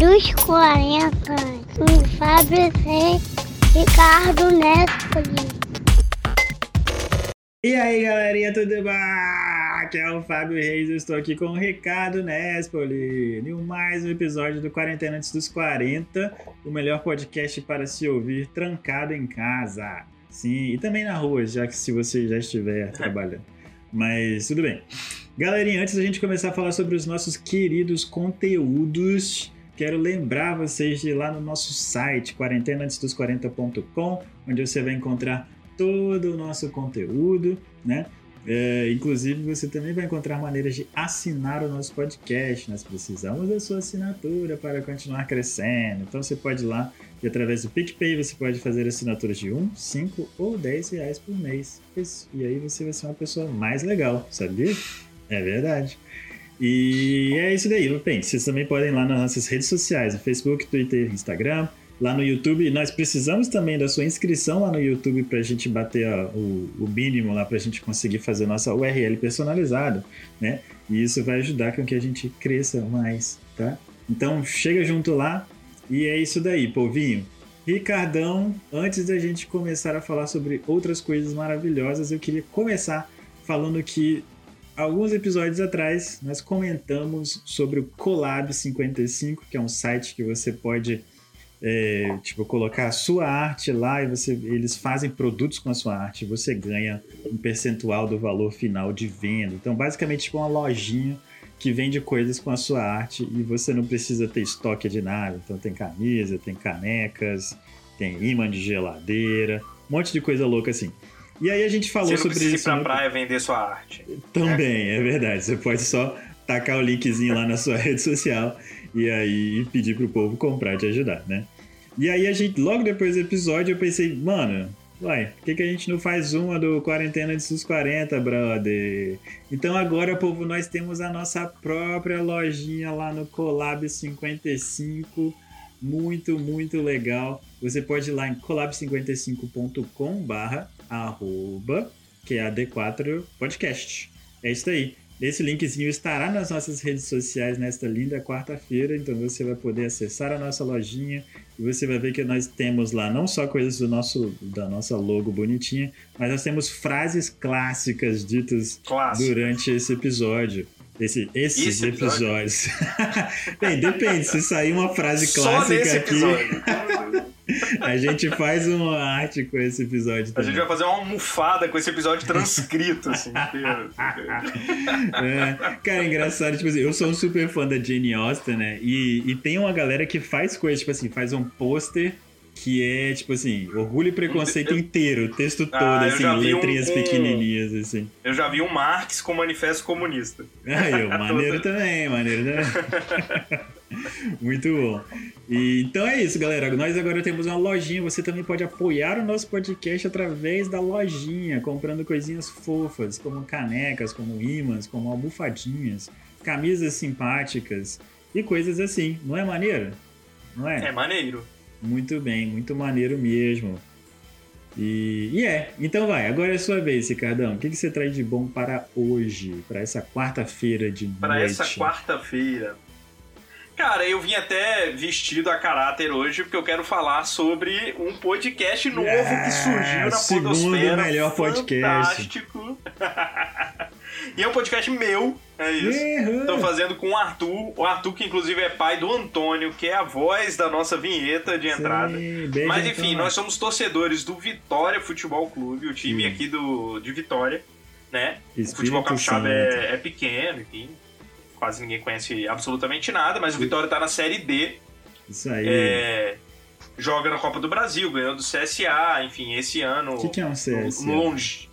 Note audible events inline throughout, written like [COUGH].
dos 40 com Fábio Reis, Ricardo Nespoli. E aí, galerinha, tudo bom? Aqui é o Fábio Reis, eu estou aqui com o Ricardo Nespoli, em mais um episódio do Quarentena Antes dos 40, o melhor podcast para se ouvir trancado em casa. Sim, e também na rua, já que se você já estiver trabalhando. Mas tudo bem. Galerinha, antes da gente começar a falar sobre os nossos queridos conteúdos, quero lembrar vocês de ir lá no nosso site, quarentenaantesdos40.com, onde você vai encontrar todo o nosso conteúdo, né? É, inclusive, você também vai encontrar maneiras de assinar o nosso podcast. Nós precisamos da sua assinatura para continuar crescendo. Então, você pode ir lá e, através do PicPay, você pode fazer assinaturas de 1, 5 ou 10 reais por mês. E aí você vai ser uma pessoa mais legal, sabia? É verdade. E é isso daí. Bem, vocês também podem ir lá nas nossas redes sociais, Facebook, Twitter, Instagram lá no YouTube. Nós precisamos também da sua inscrição lá no YouTube para a gente bater o, o, mínimo lá para a gente conseguir fazer nossa URL personalizada, né? E isso vai ajudar com que a gente cresça mais, tá? Então chega junto lá e é isso daí, povinho. Ricardão, antes da gente começar a falar sobre outras coisas maravilhosas, eu queria começar falando que alguns episódios atrás nós comentamos sobre o Collab 55, que é um site que você pode é, tipo, colocar a sua arte lá e você, eles fazem produtos com a sua arte, você ganha um percentual do valor final de venda. Então, basicamente, tipo uma lojinha que vende coisas com a sua arte e você não precisa ter estoque de nada. Então, tem camisa, tem canecas, tem imã de geladeira, um monte de coisa louca assim. E aí a gente falou sobre isso. Você não precisa ir pra praia vender sua arte. Também, é. é verdade. Você pode só tacar o linkzinho lá na sua [LAUGHS] rede social e aí pedir pro povo comprar e te ajudar, né? E aí a gente, logo depois do episódio, eu pensei, mano, Uai, por que, que a gente não faz uma do Quarentena de Sus 40, brother? Então agora, povo, nós temos a nossa própria lojinha lá no Collab 55. Muito, muito legal. Você pode ir lá em collab55.com barra arroba, que é a D4 Podcast. É isso aí. Esse linkzinho estará nas nossas redes sociais nesta linda quarta-feira, então você vai poder acessar a nossa lojinha e você vai ver que nós temos lá não só coisas do nosso da nossa logo bonitinha, mas nós temos frases clássicas ditas Clássico. durante esse episódio. Esse, esses Esse episódios. [LAUGHS] Bem, depende. Se sair uma frase clássica aqui. [LAUGHS] a gente faz uma arte com esse episódio também. A gente vai fazer uma almofada com esse episódio transcrito, assim, [LAUGHS] inteiro. é, cara, é engraçado, tipo assim, eu sou um super fã da Jane Austen, né? E, e tem uma galera que faz coisas, tipo assim, faz um pôster que é, tipo assim, orgulho e preconceito inteiro, o texto ah, todo, ah, assim, letrinhas um, pequenininhas, assim. Eu já vi um Marx com manifesto comunista. Aí, maneiro [LAUGHS] também, maneiro também. [LAUGHS] Muito bom. E, então é isso, galera. Nós agora temos uma lojinha. Você também pode apoiar o nosso podcast através da lojinha, comprando coisinhas fofas, como canecas, como imãs, como almofadinhas, camisas simpáticas e coisas assim. Não é maneiro? Não é? É maneiro. Muito bem, muito maneiro mesmo. E, e é, então vai, agora é a sua vez, Ricardão. O que, que você traz de bom para hoje, para essa quarta-feira de noite? Para essa quarta-feira. Cara, eu vim até vestido a caráter hoje porque eu quero falar sobre um podcast novo ah, que surgiu na segundo podosfera. melhor podcast. Fantástico. [LAUGHS] e é um podcast meu, é isso. Estou fazendo com o Arthur. O Arthur, que inclusive é pai do Antônio, que é a voz da nossa vinheta de entrada. Sim, Mas enfim, nós somos torcedores do Vitória Futebol Clube, o time Sim. aqui do, de Vitória, né? Espírito o futebol capixaba é, é pequeno, enfim quase ninguém conhece absolutamente nada, mas o Vitória tá na Série D. Isso aí. É, joga na Copa do Brasil, ganhou do CSA, enfim, esse ano. O que, que, é um CSA? Longe.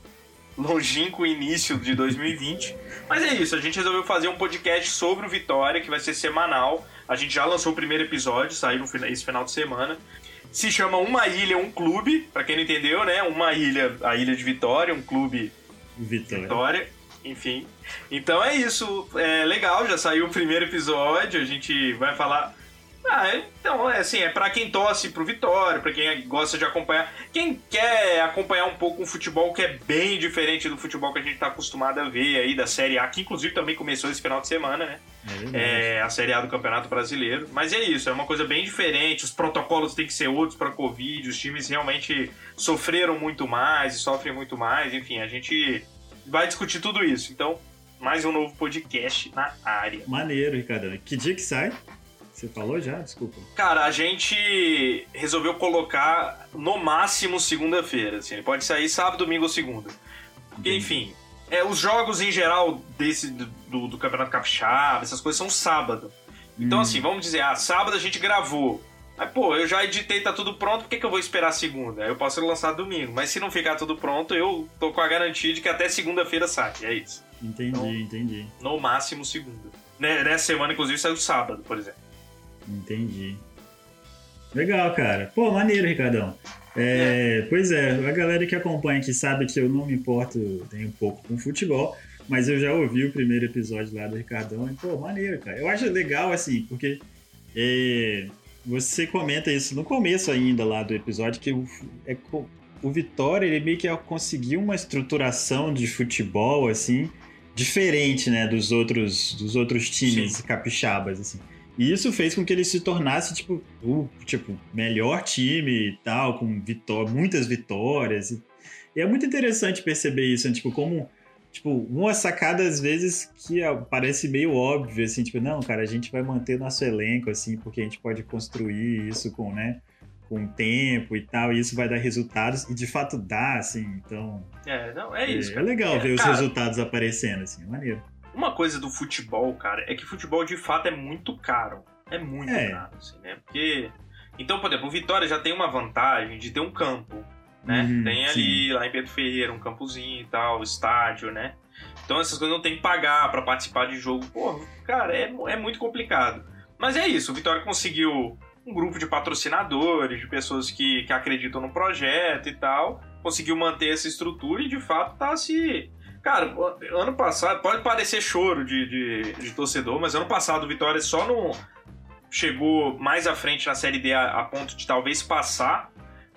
Longínquo início de 2020. Mas é isso, a gente resolveu fazer um podcast sobre o Vitória, que vai ser semanal. A gente já lançou o primeiro episódio, saiu esse final de semana. Se chama Uma Ilha, um Clube, para quem não entendeu, né? Uma ilha, a Ilha de Vitória, um clube Vitória. Vitória enfim. Então é isso. É legal, já saiu o primeiro episódio. A gente vai falar. Ah, então, é assim, é para quem torce pro Vitória, para quem gosta de acompanhar. Quem quer acompanhar um pouco um futebol que é bem diferente do futebol que a gente tá acostumado a ver aí da Série A, que inclusive também começou esse final de semana, né? É, é a Série A do Campeonato Brasileiro. Mas é isso, é uma coisa bem diferente. Os protocolos têm que ser outros para Covid, os times realmente sofreram muito mais e sofrem muito mais. Enfim, a gente vai discutir tudo isso. Então, mais um novo podcast na área. Maneiro, Ricardo. Que dia que sai? Você falou já? Desculpa. Cara, a gente resolveu colocar no máximo segunda-feira. Assim. Pode sair sábado, domingo ou segunda. Porque, enfim, é, os jogos em geral desse do, do Campeonato Capixaba, essas coisas são sábado. Então, hum. assim, vamos dizer, ah, sábado a gente gravou. Mas, pô, eu já editei, tá tudo pronto, por que, que eu vou esperar segunda? Eu posso lançar domingo. Mas se não ficar tudo pronto, eu tô com a garantia de que até segunda-feira sai. É isso. Entendi, então, entendi. No máximo segunda. Né, nessa semana, inclusive, saiu sábado, por exemplo. Entendi. Legal, cara. Pô, maneiro, Ricardão. É, é. Pois é, a galera que acompanha aqui sabe que eu não me importo nem um pouco com futebol, mas eu já ouvi o primeiro episódio lá do Ricardão e, pô, maneiro, cara. Eu acho legal, assim, porque é, você comenta isso no começo ainda lá do episódio, que o, é, o Vitória, ele meio que conseguiu uma estruturação de futebol, assim, diferente, né, dos outros, dos outros times Sim. capixabas, assim. E isso fez com que ele se tornasse, tipo, o tipo, melhor time e tal, com vitó muitas vitórias. E, e, é muito interessante perceber isso, né? tipo, como tipo, uma sacada às vezes que parece meio óbvio, assim, tipo, não, cara, a gente vai manter nosso elenco, assim, porque a gente pode construir isso com, né, com tempo e tal, e isso vai dar resultados, e de fato dá, assim, então... É, não, é isso. É, é legal é, ver cara, os resultados aparecendo, assim, é maneiro. Uma coisa do futebol, cara, é que futebol de fato é muito caro. É muito é. caro, assim, né? Porque. Então, por exemplo, o Vitória já tem uma vantagem de ter um campo, né? Uhum, tem ali, sim. lá em Pedro Ferreira, um campozinho e tal, estádio, né? Então essas coisas não tem que pagar para participar de jogo. Pô, cara, é, é muito complicado. Mas é isso, o Vitória conseguiu um grupo de patrocinadores, de pessoas que, que acreditam no projeto e tal, conseguiu manter essa estrutura e de fato tá se Cara, ano passado, pode parecer choro de, de, de, torcedor, mas ano passado o Vitória só não chegou mais à frente na Série D a, a, ponto de talvez passar,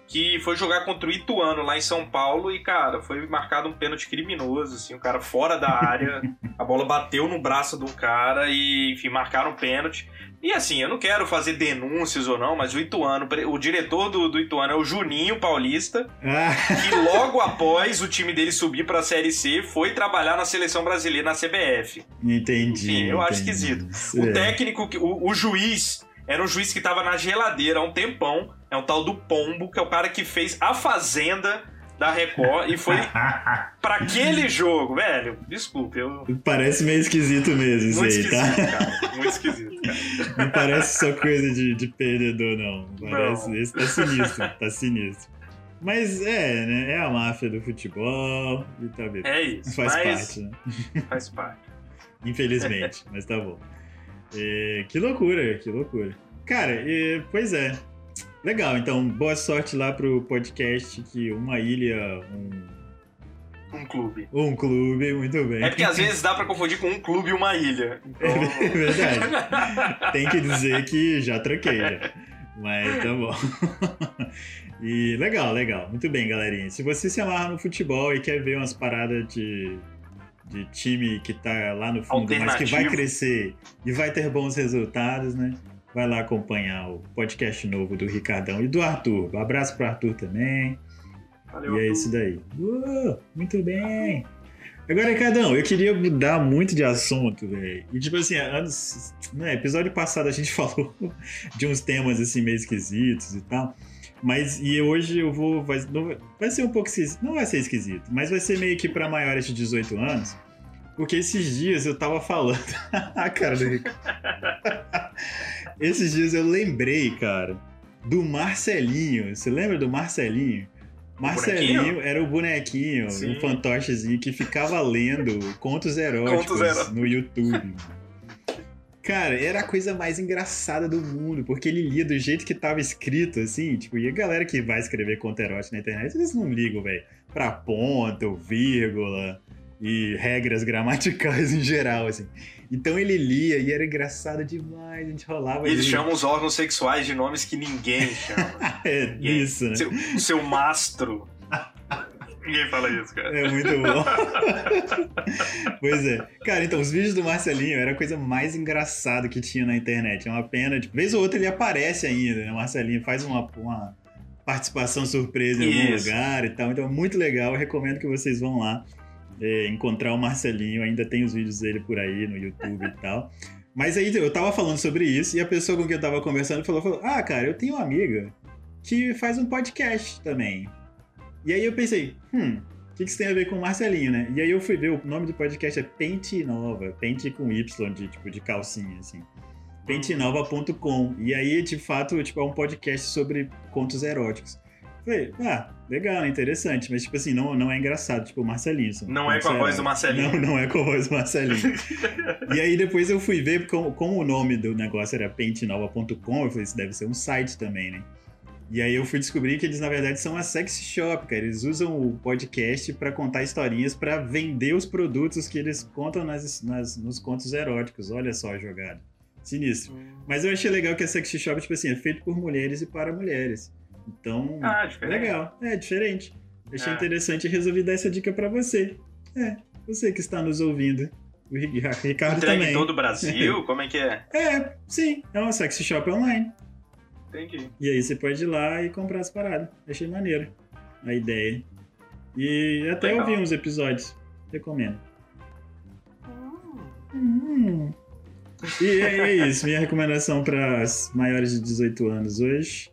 que foi jogar contra o Ituano lá em São Paulo e, cara, foi marcado um pênalti criminoso, assim, o cara fora da área, [LAUGHS] a bola bateu no braço do cara e, enfim, marcaram um pênalti. E assim, eu não quero fazer denúncias ou não, mas o Ituano, o diretor do, do Ituano é o Juninho Paulista, ah. que logo após o time dele subir para a Série C, foi trabalhar na seleção brasileira na CBF. Entendi. Sim, eu entendi. acho esquisito. É. O técnico, o, o juiz, era um juiz que estava na geladeira há um tempão, é um tal do Pombo, que é o cara que fez A Fazenda da Record e foi [LAUGHS] para aquele jogo, velho. Desculpe, eu. Parece meio esquisito mesmo isso aí, tá? Cara, muito esquisito, cara. [LAUGHS] Não parece só coisa de, de perdedor, não. Parece. Não. Esse tá sinistro, tá sinistro. Mas é, né? É a máfia do futebol e tá vendo. É isso. Faz parte, né? [LAUGHS] Faz parte. Infelizmente, mas tá bom. É, que loucura, que loucura. Cara, é, pois é. Legal, então boa sorte lá pro podcast que uma ilha, um. Um clube. Um clube, muito bem. É porque às vezes dá pra confundir com um clube e uma ilha. Então... [LAUGHS] É verdade. Tem que dizer que já troquei já. Mas tá bom. [LAUGHS] E legal, legal. Muito bem, galerinha. Se você se amarra no futebol e quer ver umas paradas de, de time que tá lá no fundo, mas que vai crescer e vai ter bons resultados, né? Vai lá acompanhar o podcast novo do Ricardão e do Arthur. Um abraço pro Arthur também. Valeu, e é isso daí. Uh, muito bem. Agora, Ricardão, eu queria mudar muito de assunto, velho. E tipo assim, anos, né, episódio passado a gente [LAUGHS] falou de uns temas assim meio esquisitos e tal. Mas e hoje eu vou vai, vai ser um pouco esquisito, não vai ser esquisito, mas vai ser meio que para maiores de 18 anos. Porque esses dias eu tava falando. [LAUGHS] a cara do Rico. [LAUGHS] esses dias eu lembrei, cara, do Marcelinho. Você lembra do Marcelinho? Marcelinho era o bonequinho, Sim. um fantochezinho que ficava lendo contos eróticos contos no YouTube. Cara, era a coisa mais engraçada do mundo, porque ele lia do jeito que tava escrito, assim, tipo, e a galera que vai escrever conto erótico na internet, eles não ligam, velho, pra ponta ou vírgula. E regras gramaticais [LAUGHS] em geral, assim. Então ele lia e era engraçado demais, a gente rolava. Eles ali. chamam os órgãos sexuais de nomes que ninguém chama. [LAUGHS] é, isso, né? Seu, seu mastro. Ninguém fala isso, cara. É muito bom. [LAUGHS] pois é. Cara, então, os vídeos do Marcelinho era a coisa mais engraçada que tinha na internet. É uma pena, tipo, vez ou outra ele aparece ainda, né? O Marcelinho faz uma, uma participação surpresa em algum isso. lugar e tal. Então é muito legal, eu recomendo que vocês vão lá é, encontrar o Marcelinho. Ainda tem os vídeos dele por aí no YouTube e tal. Mas aí eu tava falando sobre isso e a pessoa com quem eu tava conversando falou, falou: Ah, cara, eu tenho uma amiga que faz um podcast também. E aí eu pensei, hum, o que, que isso tem a ver com o Marcelinho, né? E aí eu fui ver, o nome do podcast é Pente Nova, Pente com Y, de, tipo, de calcinha, assim. Pentenova.com. E aí, de fato, tipo, é um podcast sobre contos eróticos. Falei, ah, legal, interessante, mas tipo assim, não, não é engraçado, tipo o Marcelinho. Não é com a voz do Marcelinho. Não, não é com a voz do Marcelinho. [LAUGHS] e aí depois eu fui ver, como, como o nome do negócio era pentenova.com, eu falei, isso deve ser um site também, né? E aí eu fui descobrir que eles, na verdade, são a sex shop, cara. Eles usam o podcast para contar historinhas, para vender os produtos que eles contam nas, nas, nos contos eróticos. Olha só a jogada. Sinistro. Hum. Mas eu achei legal que a sex shop, tipo assim, é feito por mulheres e para mulheres. Então, ah, legal. É, diferente. Achei é. interessante e resolvi dar essa dica para você. É, você que está nos ouvindo. O Ricardo Entregue também. em todo o Brasil? [LAUGHS] Como é que é? É, sim. É uma sex shop online. Entendi. E aí você pode ir lá e comprar as paradas. Achei maneiro a ideia. E até Legal. ouvi uns episódios. Recomendo. Hum. Hum. E é, é isso. Minha recomendação para as maiores de 18 anos hoje.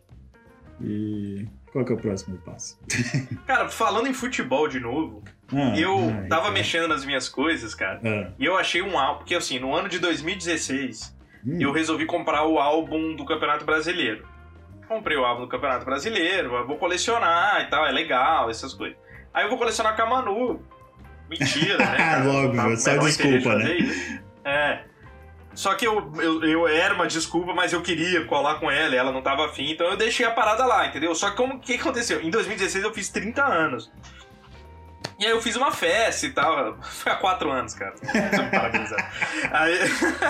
E qual que é o próximo passo? [LAUGHS] Cara, falando em futebol de novo, ah, eu ai, tava mexendo nas minhas coisas, cara, ah. e eu achei um álbum, porque assim, no ano de 2016, hum. eu resolvi comprar o álbum do Campeonato Brasileiro. Comprei o álbum do Campeonato Brasileiro, vou colecionar e tal, é legal, essas coisas. Aí eu vou colecionar com a Manu. Mentira, né? [LAUGHS] Ah, logo, tá, só desculpa, né? É. Só que eu, eu, eu, era uma desculpa, mas eu queria colar com ela, ela não tava afim, então eu deixei a parada lá, entendeu? Só que como o que aconteceu? Em 2016 eu fiz 30 anos. E aí eu fiz uma festa e tal. [LAUGHS] Foi há quatro anos, cara. [LAUGHS] aí,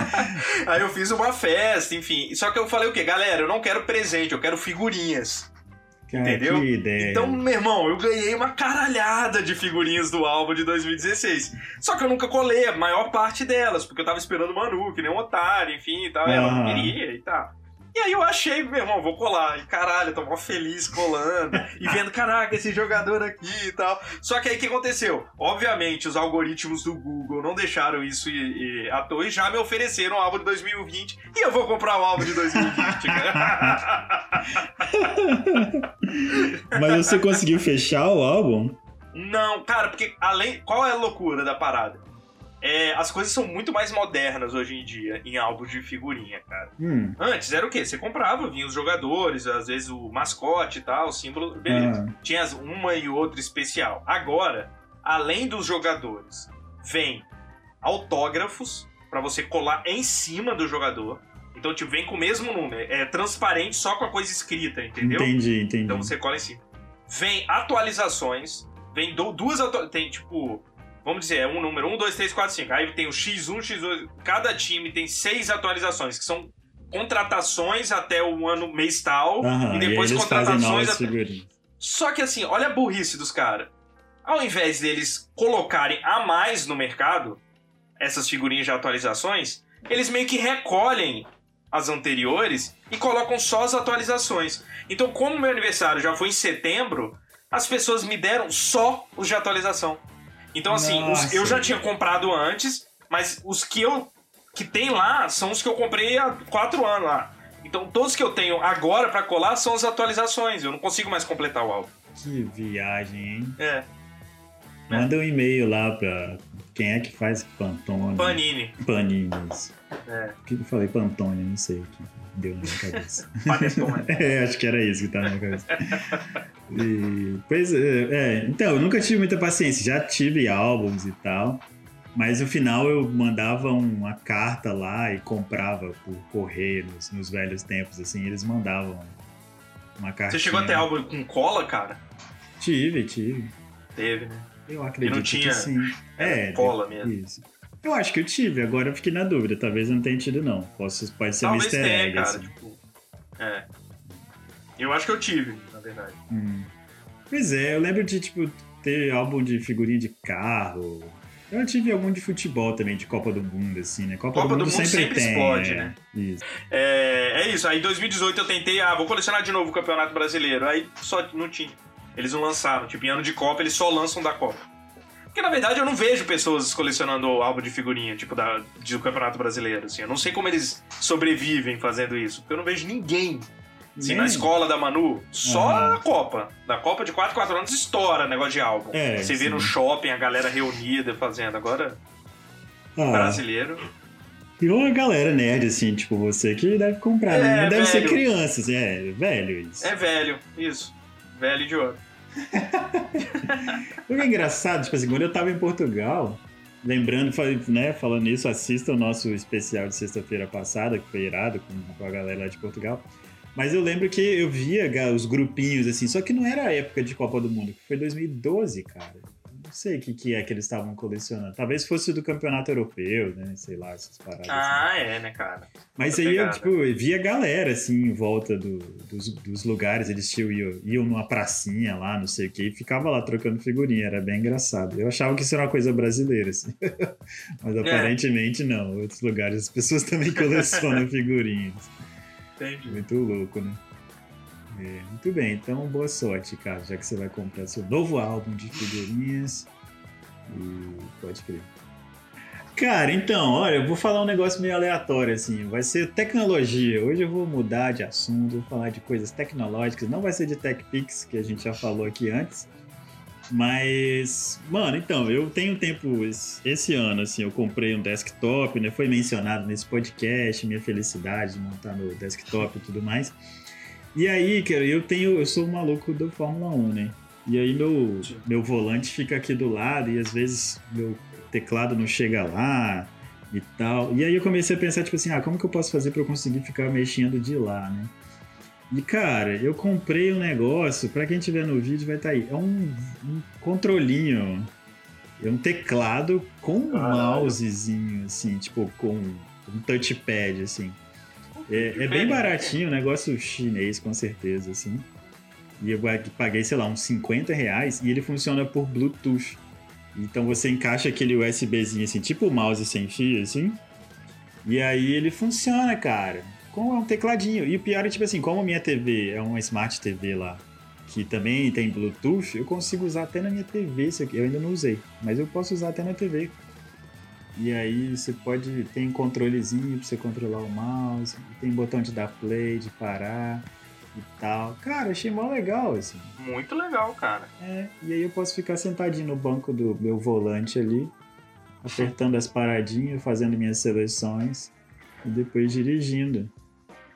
[LAUGHS] aí eu fiz uma festa, enfim. Só que eu falei o quê? Galera, eu não quero presente, eu quero figurinhas. Cara, Entendeu? Que ideia. Então, meu irmão, eu ganhei uma caralhada de figurinhas do álbum de 2016. Só que eu nunca colei a maior parte delas, porque eu tava esperando o Manu, que nem um otário, enfim e tal. E ela não queria e tal. E aí eu achei, meu irmão, vou colar. E caralho, eu tô mó feliz colando. e vendo, caraca, esse jogador aqui e tal. Só que aí o que aconteceu? Obviamente, os algoritmos do Google não deixaram isso e, e, à toa e já me ofereceram o álbum de 2020. E eu vou comprar o álbum de 2020, cara. [LAUGHS] Mas você conseguiu fechar o álbum? Não, cara, porque além. Qual é a loucura da parada? É, as coisas são muito mais modernas hoje em dia em álbuns de figurinha, cara. Hum. Antes era o quê? Você comprava, vinha os jogadores, às vezes o mascote e tal, o símbolo, beleza. Ah. Tinha uma e outra especial. Agora, além dos jogadores, vem autógrafos para você colar em cima do jogador. Então, tipo, vem com o mesmo número. É transparente só com a coisa escrita, entendeu? Entendi, entendi. Então você cola em cima. Vem atualizações. Vem duas atualizações. Tem, tipo, Vamos dizer, é um número 1, 2, 3, 4, 5. Aí tem o X1, X2. Cada time tem seis atualizações, que são contratações até o ano mês tal. Uhum, e depois e contratações. Até... Só que assim, olha a burrice dos caras. Ao invés deles colocarem a mais no mercado, essas figurinhas de atualizações, eles meio que recolhem as anteriores e colocam só as atualizações. Então, como meu aniversário já foi em setembro, as pessoas me deram só os de atualização. Então, assim, os, eu já tinha comprado antes, mas os que eu que tem lá são os que eu comprei há quatro anos lá. Então, todos que eu tenho agora para colar são as atualizações. Eu não consigo mais completar o álbum. Que viagem, hein? É. Manda um e-mail lá pra quem é que faz Pantone. Panini. Panini. É. O que eu falei? Pantone, não sei. Que deu na minha cabeça. [LAUGHS] [LAUGHS] é, acho que era isso que tava na minha cabeça. [LAUGHS] E, pois é, é, então, eu nunca tive muita paciência. Já tive álbuns e tal. Mas no final eu mandava uma carta lá e comprava por correio nos, nos velhos tempos, assim, eles mandavam uma carta. Você chegou até álbum com cola, cara? Tive, tive. Teve, né? Eu acredito e não tinha, que sim. É, cola mesmo. Isso. Eu acho que eu tive, agora eu fiquei na dúvida. Talvez eu não tenha tido, não. Posso, pode ser Talvez um easter tenha, egg, cara, assim. tipo, é. Eu acho que eu tive, verdade. Hum. Pois é, eu lembro de, tipo, ter álbum de figurinha de carro. Eu tive algum de futebol também, de Copa do Mundo, assim, né? Copa, Copa do, do Mundo Mundo sempre, sempre tem. explode, é. né? Isso. É, é isso, aí em 2018 eu tentei, ah, vou colecionar de novo o Campeonato Brasileiro. Aí só não tinha. Eles não lançaram, tipo, em ano de Copa eles só lançam da Copa. Porque na verdade eu não vejo pessoas colecionando álbum de figurinha, tipo, da, do Campeonato Brasileiro, assim. Eu não sei como eles sobrevivem fazendo isso, porque eu não vejo ninguém. Assim, na Nem. escola da Manu, só a Copa. Da Copa de 4 4 anos estoura negócio de álbum. É, Você vê sim. no shopping a galera reunida fazendo. Agora, Ah, brasileiro. e uma galera nerd, assim, tipo você, que deve comprar, É, né? Não deve ser velho. criança, assim, é velho isso. É velho, isso. Velho idiota. O que é engraçado, tipo assim, quando eu tava em Portugal, lembrando, né, falando isso, assista o nosso especial de sexta-feira passada, que foi irado com a galera lá de Portugal. Mas eu lembro que eu via os grupinhos, assim, só que não era a época de Copa do Mundo, que foi 2012, cara. Não sei o que, que é que eles estavam colecionando. Talvez fosse do campeonato europeu, né? Sei lá, essas paradas. assim. Ah, é, né, cara? Mas outra aí eu, tipo, via galera, assim, em volta do- dos, dos lugares. Eles tinham, iam, iam numa pracinha lá, não sei o quê, e ficava lá trocando figurinha. Era bem engraçado. Eu achava que isso era uma coisa brasileira, assim. [LAUGHS] Mas É. aparentemente não. Em outros lugares as pessoas também [LAUGHS] colecionam figurinhas. Entendi. Muito louco, né? É, muito bem, então boa sorte, cara, já que você vai comprar seu novo álbum de figurinhas. E pode crer. Cara, então, olha, eu vou falar um negócio meio aleatório, assim. Vai ser tecnologia. Hoje eu vou mudar de assunto, vou falar de coisas tecnológicas. Não vai ser de TechPix, que a gente já falou aqui antes. Mas, mano, então, eu tenho tempo esse, ano, assim, eu comprei um desktop, né? Foi mencionado nesse podcast, minha felicidade de montar no desktop e tudo mais. E aí, cara, eu tenho, eu sou um maluco do Fórmula 1, né? E aí meu, meu volante fica aqui do lado e às vezes meu teclado não chega lá e tal. E aí eu comecei a pensar, tipo assim, ah, como que eu posso fazer pra eu conseguir ficar mexendo de lá, né? E cara, eu comprei um negócio, pra quem estiver no vídeo vai estar aí, é um, um controlinho, é um teclado com um mousezinho, assim, tipo, com um touchpad, assim. É, é bem baratinho, um negócio chinês, com certeza, assim. E eu paguei, sei lá, uns 50 reais e ele funciona por Bluetooth. Então você encaixa aquele USBzinho assim, tipo o mouse sem fio, assim. E aí ele funciona, cara. Com um tecladinho. E o pior é, tipo assim, como a minha TV é uma Smart TV lá, que também tem Bluetooth, eu consigo usar até na minha TV isso aqui. Eu ainda não usei, mas eu posso usar até na TV. E aí você pode. Tem controlezinho pra você controlar o mouse, tem botão de dar play, de parar e tal. Cara, achei mó legal, assim. Muito legal, cara. É, e aí eu posso ficar sentadinho no banco do meu volante ali, apertando as paradinhas, fazendo minhas seleções e depois dirigindo.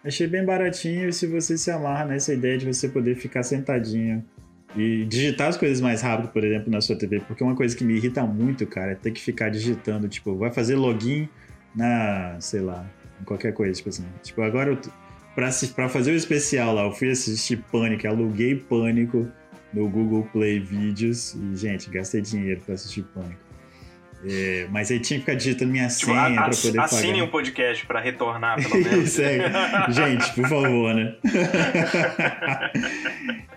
Achei bem baratinho e se você se amarra nessa ideia de você poder ficar sentadinho e digitar as coisas mais rápido, por exemplo, na sua TV, porque uma coisa que me irrita muito, cara, é ter que ficar digitando, tipo, vai fazer login na, sei lá, qualquer coisa, tipo assim. Tipo, agora eu, pra, pra fazer o especial lá, eu fui assistir Pânico, aluguei Pânico no Google Play Vídeos e, gente, gastei dinheiro pra assistir Pânico. É, mas aí tinha que ficar digitando minha Tipo, senha a- pra poder assine pagar. um podcast pra retornar, pelo [LAUGHS] menos. Isso é. Gente, por favor, né? [LAUGHS]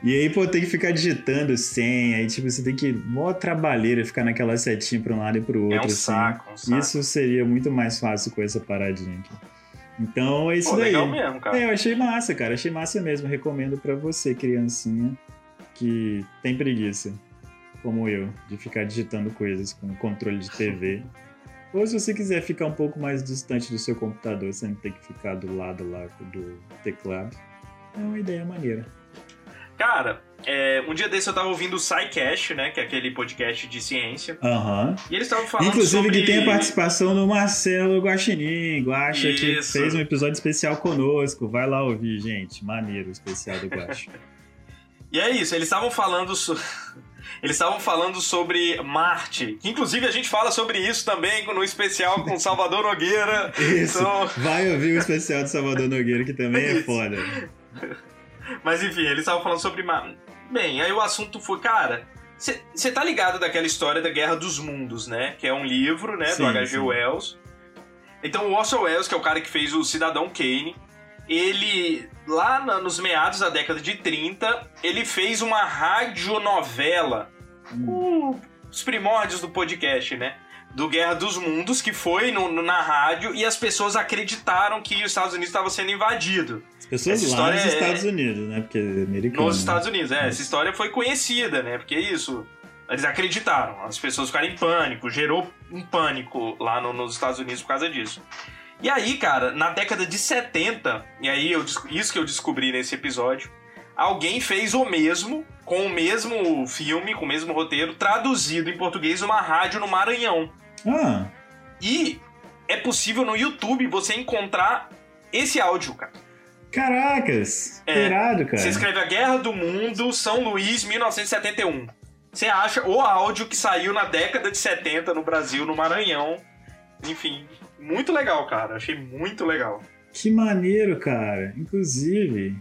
e aí, pô, tem que ficar digitando senha, aí, tipo, você tem que. Mó trabalheira ficar naquela setinha pra um lado e pro outro. É um assim. saco, um saco. Isso seria muito mais fácil com essa paradinha aqui. Então é isso Pô, daí. legal mesmo, cara. É, eu achei massa, cara. Achei massa mesmo. Recomendo pra você, criancinha, que tem preguiça, como eu, de ficar digitando coisas com controle de TV. Ou se você quiser ficar um pouco mais distante do seu computador, sem ter que ficar do lado lá do teclado. É uma ideia maneira. Cara, é, um dia desse eu tava ouvindo o SciCast, né? Que é aquele podcast de ciência. Aham. E eles estavam falando Inclusive sobre... que tem a participação do Marcelo Guaxinim, Guaxa, que fez um episódio especial conosco. Vai lá ouvir, gente. Maneiro especial do Guaxa. [LAUGHS] E é isso, eles estavam falando so- [LAUGHS] Eles estavam falando sobre Marte, que inclusive a gente fala sobre isso também no especial com Salvador Nogueira. [LAUGHS] Isso. Então, Vai ouvir o especial do Salvador Nogueira, que também é foda. [LAUGHS] mas enfim, eles estavam falando sobre Marte. Bem, aí o assunto foi, cara, Você tá ligado daquela história da Guerra dos Mundos, né? Que é um livro, né, sim, do H.G. Wells. Então o Orson Welles, que é o cara que fez o Cidadão Kane, ele lá na, nos meados da década de 30, ele fez uma radionovela. Hum. os primórdios do podcast, né? Do Guerra dos Mundos, que foi no, no, na rádio e as pessoas acreditaram que os Estados Unidos estava sendo invadido. As pessoas essa lá nos é... Estados Unidos, né? Porque é americano. Nos né? Estados Unidos, é. Essa história foi conhecida, né? Porque é isso. Eles acreditaram, as pessoas ficaram em pânico, gerou um pânico lá no, nos Estados Unidos por causa disso. E aí, cara, na década de 70, e aí eu, isso que eu descobri nesse episódio, alguém fez o mesmo, com o mesmo filme, com o mesmo roteiro, traduzido em português numa rádio no Maranhão. Ah. E é possível no YouTube você encontrar esse áudio, cara. Caracas! É, irado, cara. Você escreve A Guerra do Mundo, São Luís, 1971. Você acha o áudio que saiu na década de 70 no Brasil, no Maranhão. Enfim, muito legal, cara. Achei muito legal. Que maneiro, cara. Inclusive,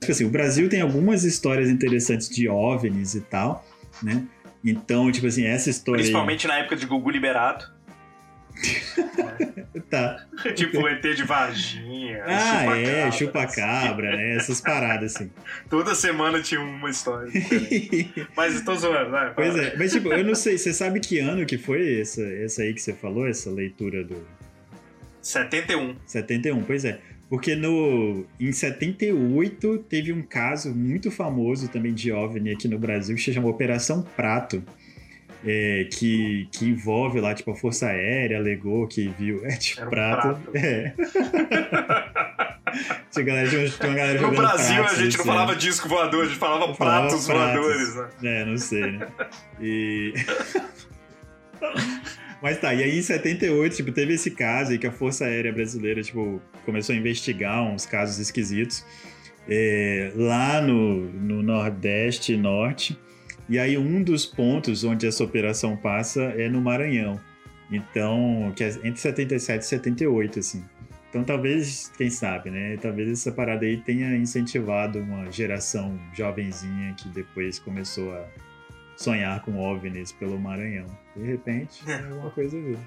tipo assim, o Brasil tem algumas histórias interessantes de OVNIs e tal, né? Então, tipo assim, essa história. Principalmente na época de Gugu Liberato. [LAUGHS] tá. [LAUGHS] tipo ET de Varginha. Ah, chupa é, chupa-cabra, né? Essas paradas assim. [LAUGHS] Toda semana tinha uma história. mas estou zoando, vai. Pois é, mas tipo, eu não sei, você sabe que ano que foi essa, essa aí que você falou, essa leitura do. 71. 71, pois é. Porque no, em 78 teve um caso muito famoso também de OVNI aqui no Brasil que se chama Operação Prato é, que, que envolve lá, tipo, a Força Aérea alegou que viu. É, tipo, um prato. prato. É. [LAUGHS] tinha, galera, tinha, uma galera no Brasil a gente não falava disco voador, a gente falava, falava pratos, pratos, voadores, né? É, não sei, né? E. [LAUGHS] Mas tá, e aí em 78, tipo, teve esse caso aí que a Força Aérea Brasileira, tipo, começou a investigar uns casos esquisitos é, lá no, no Nordeste e Norte. E aí um dos pontos onde essa operação passa é no Maranhão. Então, que é entre 77 e 78, assim. Então talvez, quem sabe, né? Talvez essa parada aí tenha incentivado uma geração jovenzinha que depois começou a sonhar com OVNIs pelo Maranhão. De repente, é alguma coisa ver.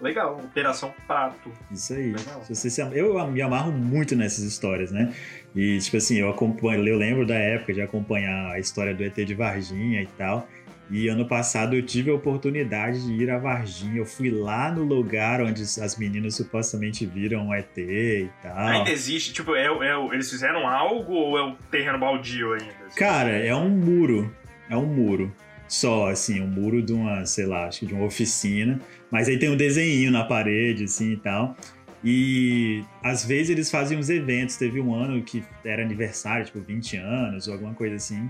Legal, Operação Prato. Isso aí. Se se... Eu me amarro muito nessas histórias, né? E, tipo assim, eu acompanho, eu lembro da época de acompanhar a história do ET de Varginha e tal. E ano passado eu tive a oportunidade de ir a Varginha. Eu fui lá no lugar onde as meninas supostamente viram o ET e tal. Ainda existe? Tipo, é, é, eles fizeram algo ou é o terreno baldio ainda? Cara, é um muro. É um muro. Só, assim, um muro de uma, sei lá, acho que de uma oficina. Mas aí tem um desenho na parede, assim e tal. E às vezes eles fazem uns eventos. Teve um ano que era aniversário, tipo 20 anos ou alguma coisa assim.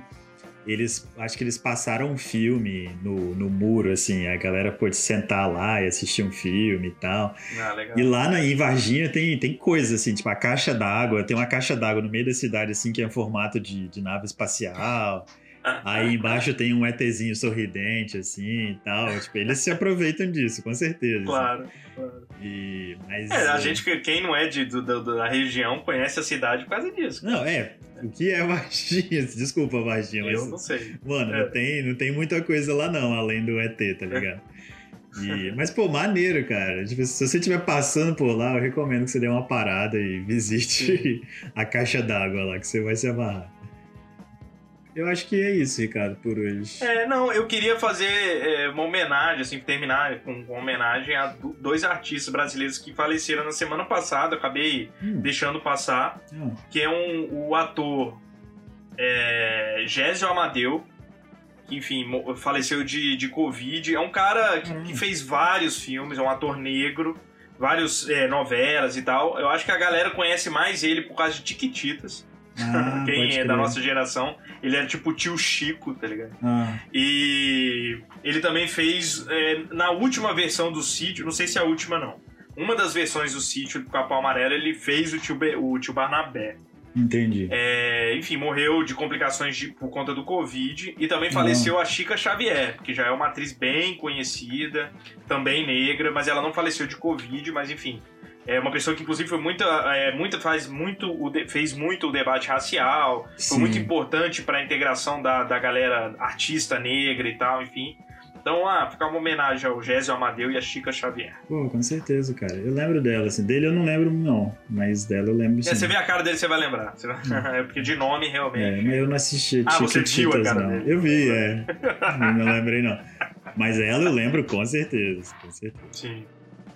Eles, acho que eles passaram um filme no, no muro, assim, a galera pôde sentar lá e assistir um filme e tal. Ah, e lá na, em Varginha tem, tem coisas, assim, tipo a caixa d'água, tem uma caixa d'água no meio da cidade, assim, que é em formato de, de nave espacial. Aí embaixo tem um ETzinho sorridente, assim e tal. Tipo, eles se aproveitam disso, com certeza. Claro, assim. claro. E, mas, é, a é... gente, quem não é de, do, do, da região, conhece a cidade por causa disso. Não, é. O que é Varginha? [LAUGHS] Desculpa, Varginha, mas. Eu não sei. Mano, é. não, tem, não tem muita coisa lá, não, além do ET, tá ligado? E, [LAUGHS] mas, pô, maneiro, cara. Tipo, se você estiver passando por lá, eu recomendo que você dê uma parada e visite [LAUGHS] a caixa d'água lá, que você vai se amarrar. Eu acho que é isso, Ricardo, por hoje. É, não, eu queria fazer é, uma homenagem, assim, terminar com uma homenagem a dois artistas brasileiros que faleceram na semana passada, acabei hum. deixando passar, hum. que é um, o ator é, Gésio Amadeu, que, enfim, faleceu de, de Covid. É um cara que, hum. que fez vários filmes, é um ator negro, várias é, novelas e tal. Eu acho que a galera conhece mais ele por causa de Tiquititas. Ah, Quem é da nossa geração, ele era tipo o tio Chico, tá ligado? Ah. E ele também fez é, na última versão do sítio, não sei se é a última não. Uma das versões do sítio do Capão Amarelo, ele fez o tio, o tio Barnabé. Entendi. É, enfim, morreu de complicações de, por conta do Covid. E também faleceu a Chica Xavier, que já é uma atriz bem conhecida, também negra, mas ela não faleceu de Covid, mas enfim, É uma pessoa que, inclusive, foi muito, é, muito, faz muito, fez muito o debate racial, Sim. foi muito importante para a integração da, da galera artista negra e tal, enfim. Então, ah, ficar uma homenagem ao Gésio Amadeu e a Chica Xavier. Pô, com certeza, cara. Eu lembro dela, assim. Dele eu não lembro, não. Mas dela eu lembro, é, sim. É, você vê a cara dele, você vai lembrar. Você vai... [LAUGHS] é porque de nome, realmente... É, mas eu não assisti ah, você viu a cara não. Dele. Eu vi, é. não lembrei, não. Mas ela eu lembro, com certeza. Com certeza. Sim.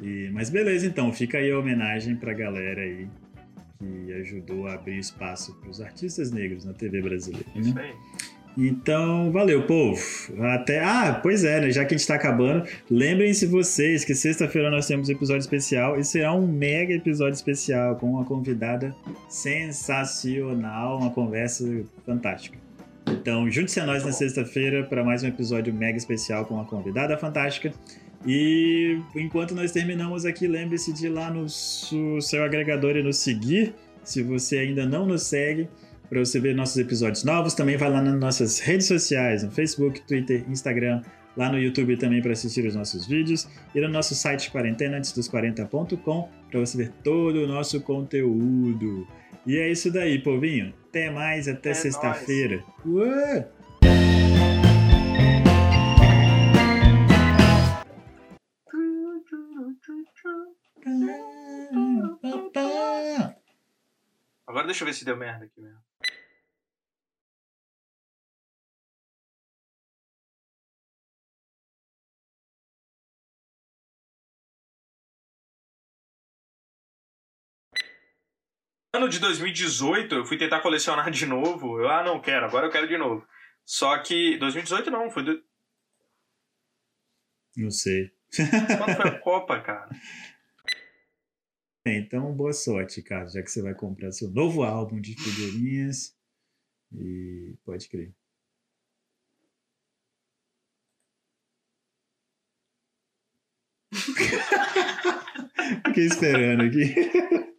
E, mas beleza, então. Fica aí a homenagem pra galera aí que ajudou a abrir espaço para os artistas negros na TV brasileira. Né? Isso aí. Então, valeu, povo. Até. Ah, pois é, né? Já que a gente tá acabando, lembrem-se vocês que sexta-feira nós temos um episódio especial e será um mega episódio especial com uma convidada sensacional, uma conversa fantástica. Então, junte-se a nós na sexta-feira para mais um episódio mega especial com uma convidada fantástica. E enquanto nós terminamos aqui, lembre-se de ir lá no seu agregador e nos seguir. Se você ainda não nos segue, para você ver nossos episódios novos. Também vai lá nas nossas redes sociais, no Facebook, Twitter, Instagram, lá no YouTube também para assistir os nossos vídeos e no nosso site quarentenaantesdos40.com para você ver todo o nosso conteúdo. E é isso daí, povinho. Até mais, até é sexta-feira. Agora deixa eu ver se deu merda aqui mesmo. ano de 2018, eu fui tentar colecionar de novo. Eu, ah, não quero, agora eu quero de novo. Só que 2018 não, foi. Do... Não sei. Quando foi a [LAUGHS] Copa, cara? Então, boa sorte, cara, já que você vai comprar seu novo álbum de figurinhas. E pode crer. [LAUGHS] Fiquei esperando aqui. [LAUGHS]